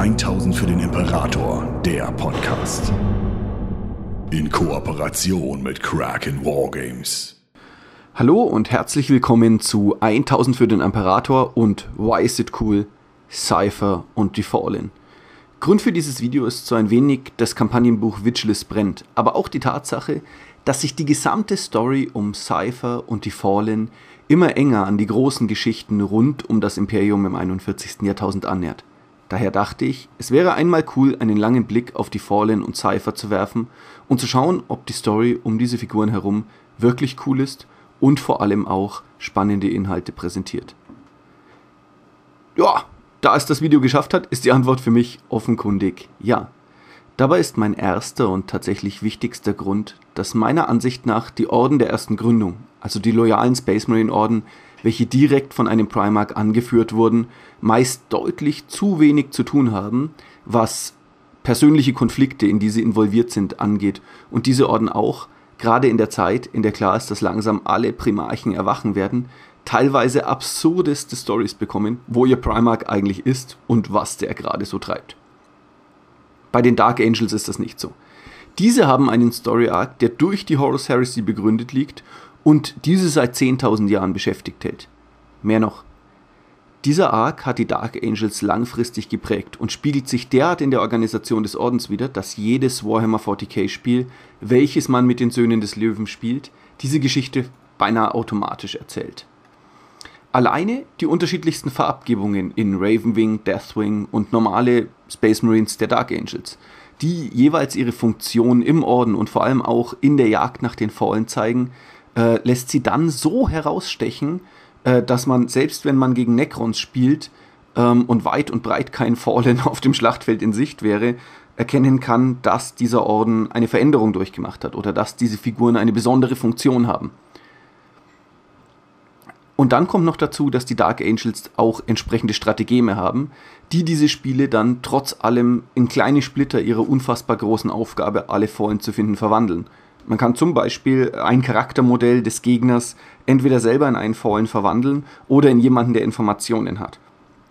1000 für den Imperator, der Podcast. In Kooperation mit Kraken Wargames. Hallo und herzlich willkommen zu 1000 für den Imperator und Why is it cool? Cypher und die Fallen. Grund für dieses Video ist so ein wenig das Kampagnenbuch Vigilus brennt, aber auch die Tatsache, dass sich die gesamte Story um Cypher und die Fallen immer enger an die großen Geschichten rund um das Imperium im 41. Jahrtausend annähert. Daher dachte ich, es wäre einmal cool, einen langen Blick auf die Fallen und Cypher zu werfen und zu schauen, ob die Story um diese Figuren herum wirklich cool ist und vor allem auch spannende Inhalte präsentiert. Ja, da es das Video geschafft hat, ist die Antwort für mich offenkundig ja. Dabei ist mein erster und tatsächlich wichtigster Grund, dass meiner Ansicht nach die Orden der ersten Gründung, also die loyalen Space Marine Orden, welche direkt von einem Primarch angeführt wurden, meist deutlich zu wenig zu tun haben, was persönliche Konflikte, in die sie involviert sind, angeht. Und diese Orden auch, gerade in der Zeit, in der klar ist, dass langsam alle Primarchen erwachen werden, teilweise absurdeste Stories bekommen, wo ihr Primarch eigentlich ist und was der gerade so treibt. Bei den Dark Angels ist das nicht so. Diese haben einen Story Arc, der durch die Horus Heresy begründet liegt und diese seit 10.000 Jahren beschäftigt hält. Mehr noch, dieser Arc hat die Dark Angels langfristig geprägt und spiegelt sich derart in der Organisation des Ordens wider, dass jedes Warhammer 40k Spiel, welches man mit den Söhnen des Löwen spielt, diese Geschichte beinahe automatisch erzählt. Alleine die unterschiedlichsten Verabgebungen in Ravenwing, Deathwing und normale Space Marines der Dark Angels, die jeweils ihre Funktion im Orden und vor allem auch in der Jagd nach den Fallen zeigen, äh, lässt sie dann so herausstechen, äh, dass man, selbst wenn man gegen Necrons spielt ähm, und weit und breit kein Fallen auf dem Schlachtfeld in Sicht wäre, erkennen kann, dass dieser Orden eine Veränderung durchgemacht hat oder dass diese Figuren eine besondere Funktion haben. Und dann kommt noch dazu, dass die Dark Angels auch entsprechende Strategeme haben, die diese Spiele dann trotz allem in kleine Splitter ihrer unfassbar großen Aufgabe, alle Fallen zu finden, verwandeln. Man kann zum Beispiel ein Charaktermodell des Gegners entweder selber in einen Fallen verwandeln oder in jemanden, der Informationen hat.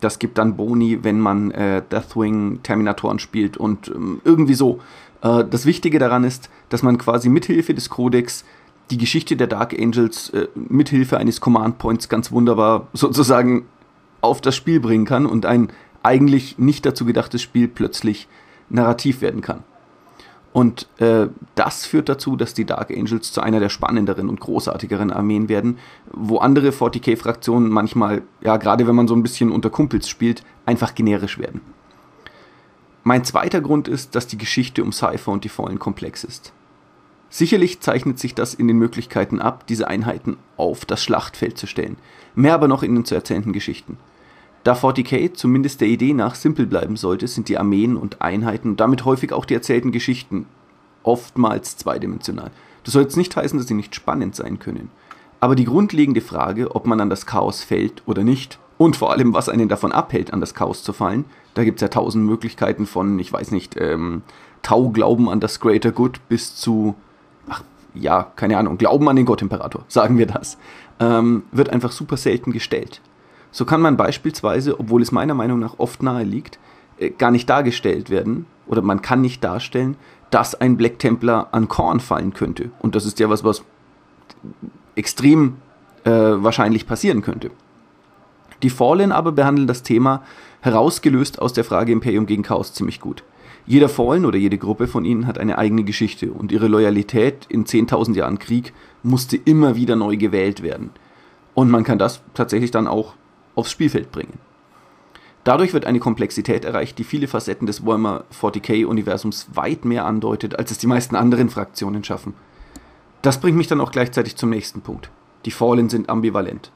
Das gibt dann Boni, wenn man äh, Deathwing Terminatoren spielt und ähm, irgendwie so. Äh, das Wichtige daran ist, dass man quasi mithilfe des Codex die Geschichte der Dark Angels äh, mithilfe eines Command Points ganz wunderbar sozusagen auf das Spiel bringen kann und ein eigentlich nicht dazu gedachtes Spiel plötzlich narrativ werden kann. Und äh, das führt dazu, dass die Dark Angels zu einer der spannenderen und großartigeren Armeen werden, wo andere 40k-Fraktionen manchmal, ja, gerade wenn man so ein bisschen unter Kumpels spielt, einfach generisch werden. Mein zweiter Grund ist, dass die Geschichte um Cypher und die Fallen komplex ist. Sicherlich zeichnet sich das in den Möglichkeiten ab, diese Einheiten auf das Schlachtfeld zu stellen, mehr aber noch in den zu erzählenden Geschichten. Da 40k zumindest der Idee nach simpel bleiben sollte, sind die Armeen und Einheiten und damit häufig auch die erzählten Geschichten oftmals zweidimensional. Das soll jetzt nicht heißen, dass sie nicht spannend sein können. Aber die grundlegende Frage, ob man an das Chaos fällt oder nicht, und vor allem, was einen davon abhält, an das Chaos zu fallen, da gibt es ja tausend Möglichkeiten von, ich weiß nicht, ähm, Tau-Glauben an das Greater Good bis zu ach, ja, keine Ahnung, Glauben an den Gottimperator, sagen wir das, ähm, wird einfach super selten gestellt. So kann man beispielsweise, obwohl es meiner Meinung nach oft nahe liegt, äh, gar nicht dargestellt werden, oder man kann nicht darstellen, dass ein Black Templar an Korn fallen könnte. Und das ist ja was, was extrem äh, wahrscheinlich passieren könnte. Die Fallen aber behandeln das Thema herausgelöst aus der Frage Imperium gegen Chaos ziemlich gut. Jeder Fallen oder jede Gruppe von ihnen hat eine eigene Geschichte und ihre Loyalität in 10.000 Jahren Krieg musste immer wieder neu gewählt werden. Und man kann das tatsächlich dann auch aufs Spielfeld bringen. Dadurch wird eine Komplexität erreicht, die viele Facetten des Warhammer 40k-Universums weit mehr andeutet, als es die meisten anderen Fraktionen schaffen. Das bringt mich dann auch gleichzeitig zum nächsten Punkt. Die Fallen sind ambivalent.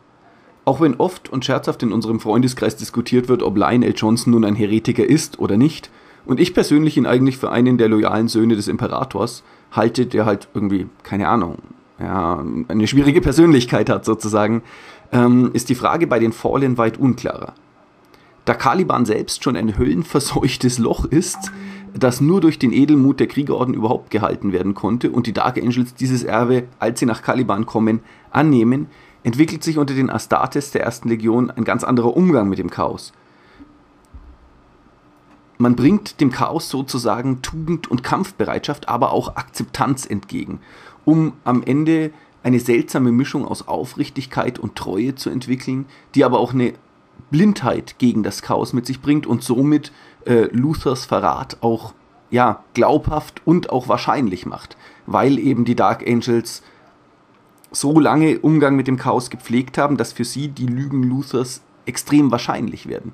Auch wenn oft und scherzhaft in unserem Freundeskreis diskutiert wird, ob Lionel Johnson nun ein Heretiker ist oder nicht, und ich persönlich ihn eigentlich für einen der loyalen Söhne des Imperators halte, der halt irgendwie, keine Ahnung, ja, eine schwierige Persönlichkeit hat sozusagen, ähm, ist die Frage bei den Fallen weit unklarer. Da Caliban selbst schon ein höllenverseuchtes Loch ist, das nur durch den Edelmut der Kriegerorden überhaupt gehalten werden konnte und die Dark Angels dieses Erbe, als sie nach Caliban kommen, annehmen, entwickelt sich unter den Astartes der ersten Legion ein ganz anderer Umgang mit dem Chaos. Man bringt dem Chaos sozusagen Tugend und Kampfbereitschaft, aber auch Akzeptanz entgegen, um am Ende eine seltsame Mischung aus Aufrichtigkeit und Treue zu entwickeln, die aber auch eine Blindheit gegen das Chaos mit sich bringt und somit äh, Luthers Verrat auch ja, glaubhaft und auch wahrscheinlich macht, weil eben die Dark Angels so lange Umgang mit dem Chaos gepflegt haben, dass für sie die Lügen Luthers extrem wahrscheinlich werden.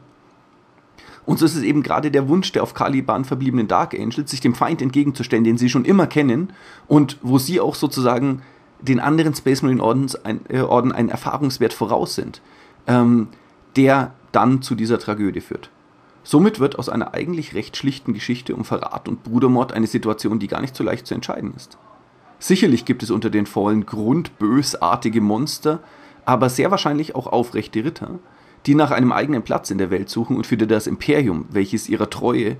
Und so ist es eben gerade der Wunsch der auf Caliban verbliebenen Dark Angels, sich dem Feind entgegenzustellen, den sie schon immer kennen und wo sie auch sozusagen den anderen Space Marine Ordens ein, äh, Orden einen Erfahrungswert voraus sind, ähm, der dann zu dieser Tragödie führt. Somit wird aus einer eigentlich recht schlichten Geschichte um Verrat und Brudermord eine Situation, die gar nicht so leicht zu entscheiden ist. Sicherlich gibt es unter den Fallen grundbösartige Monster, aber sehr wahrscheinlich auch aufrechte Ritter, die nach einem eigenen Platz in der Welt suchen und für das Imperium, welches ihrer Treue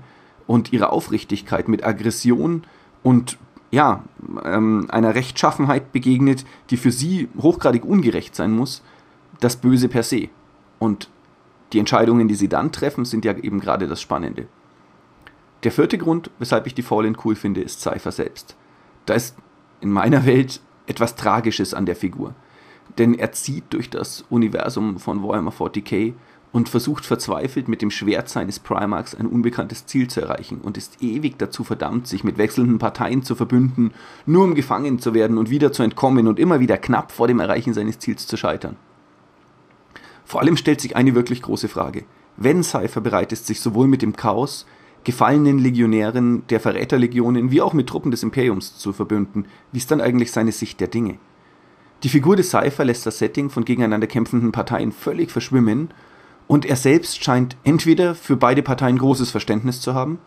und ihrer Aufrichtigkeit mit Aggression und ja, ähm, einer Rechtschaffenheit begegnet, die für sie hochgradig ungerecht sein muss, das Böse per se. Und die Entscheidungen, die sie dann treffen, sind ja eben gerade das Spannende. Der vierte Grund, weshalb ich die Fallen cool finde, ist Cypher selbst. Da ist in meiner Welt etwas Tragisches an der Figur. Denn er zieht durch das Universum von Warhammer 40k und versucht verzweifelt mit dem Schwert seines Primarchs ein unbekanntes Ziel zu erreichen und ist ewig dazu verdammt, sich mit wechselnden Parteien zu verbünden, nur um gefangen zu werden und wieder zu entkommen und immer wieder knapp vor dem Erreichen seines Ziels zu scheitern. Vor allem stellt sich eine wirklich große Frage. Wenn Cypher bereit ist, sich sowohl mit dem Chaos, gefallenen Legionären der Verräterlegionen wie auch mit Truppen des Imperiums zu verbünden, wie ist dann eigentlich seine Sicht der Dinge? Die Figur des Cypher lässt das Setting von gegeneinander kämpfenden Parteien völlig verschwimmen und er selbst scheint entweder für beide Parteien großes Verständnis zu haben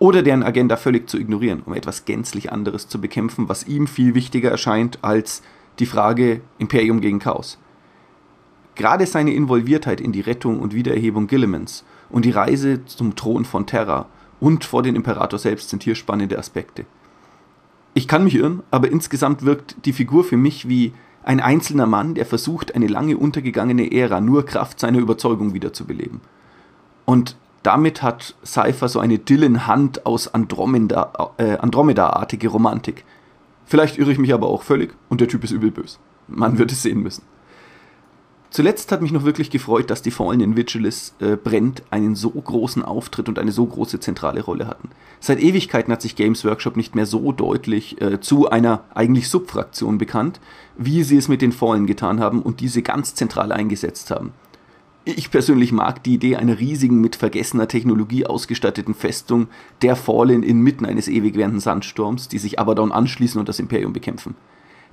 oder deren Agenda völlig zu ignorieren, um etwas gänzlich anderes zu bekämpfen, was ihm viel wichtiger erscheint als die Frage Imperium gegen Chaos. Gerade seine Involviertheit in die Rettung und Wiedererhebung Gillimans und die Reise zum Thron von Terra und vor den Imperator selbst sind hier spannende Aspekte. Ich kann mich irren, aber insgesamt wirkt die Figur für mich wie ein einzelner Mann, der versucht, eine lange untergegangene Ära nur Kraft seiner Überzeugung wiederzubeleben. Und damit hat Cypher so eine Dylan-Hand aus Andromeda, äh, Andromeda-artige Romantik. Vielleicht irre ich mich aber auch völlig und der Typ ist übel böse. Man wird es sehen müssen. Zuletzt hat mich noch wirklich gefreut, dass die Fallen in Vigilis äh, brennt einen so großen Auftritt und eine so große zentrale Rolle hatten. Seit Ewigkeiten hat sich Games Workshop nicht mehr so deutlich äh, zu einer eigentlich Subfraktion bekannt, wie sie es mit den Fallen getan haben und diese ganz zentral eingesetzt haben. Ich persönlich mag die Idee einer riesigen, mit vergessener Technologie ausgestatteten Festung der Fallen inmitten eines ewig währenden Sandsturms, die sich Abaddon anschließen und das Imperium bekämpfen.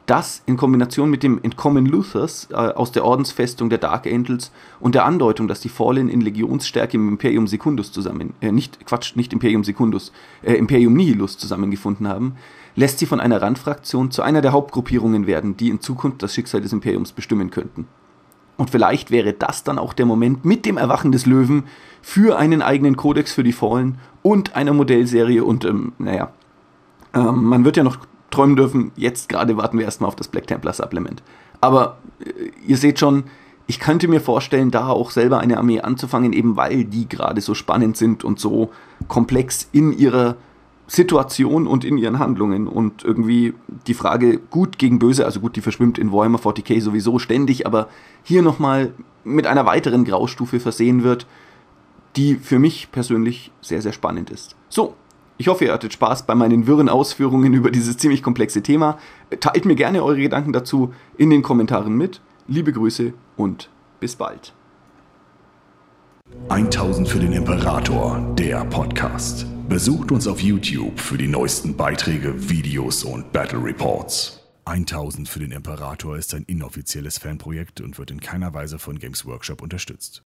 Das in Kombination mit dem Entkommen Luthers äh, aus der Ordensfestung der Dark Angels und der Andeutung, dass die Fallen in Legionsstärke im Imperium Secundus zusammen, äh, nicht, Quatsch, nicht Imperium Secundus, äh, Imperium Nihilus zusammengefunden haben, lässt sie von einer Randfraktion zu einer der Hauptgruppierungen werden, die in Zukunft das Schicksal des Imperiums bestimmen könnten. Und vielleicht wäre das dann auch der Moment mit dem Erwachen des Löwen für einen eigenen Kodex für die Fallen und einer Modellserie und, ähm, naja, ähm, man wird ja noch träumen dürfen. Jetzt gerade warten wir erstmal auf das Black Templar Supplement. Aber äh, ihr seht schon, ich könnte mir vorstellen, da auch selber eine Armee anzufangen, eben weil die gerade so spannend sind und so komplex in ihrer Situation und in ihren Handlungen. Und irgendwie die Frage gut gegen böse, also gut, die verschwimmt in Warhammer 40k sowieso ständig, aber hier nochmal mit einer weiteren Graustufe versehen wird, die für mich persönlich sehr, sehr spannend ist. So, ich hoffe, ihr hattet Spaß bei meinen wirren Ausführungen über dieses ziemlich komplexe Thema. Teilt mir gerne eure Gedanken dazu in den Kommentaren mit. Liebe Grüße und bis bald. 1000 für den Imperator, der Podcast. Besucht uns auf YouTube für die neuesten Beiträge, Videos und Battle Reports. 1000 für den Imperator ist ein inoffizielles Fanprojekt und wird in keiner Weise von Games Workshop unterstützt.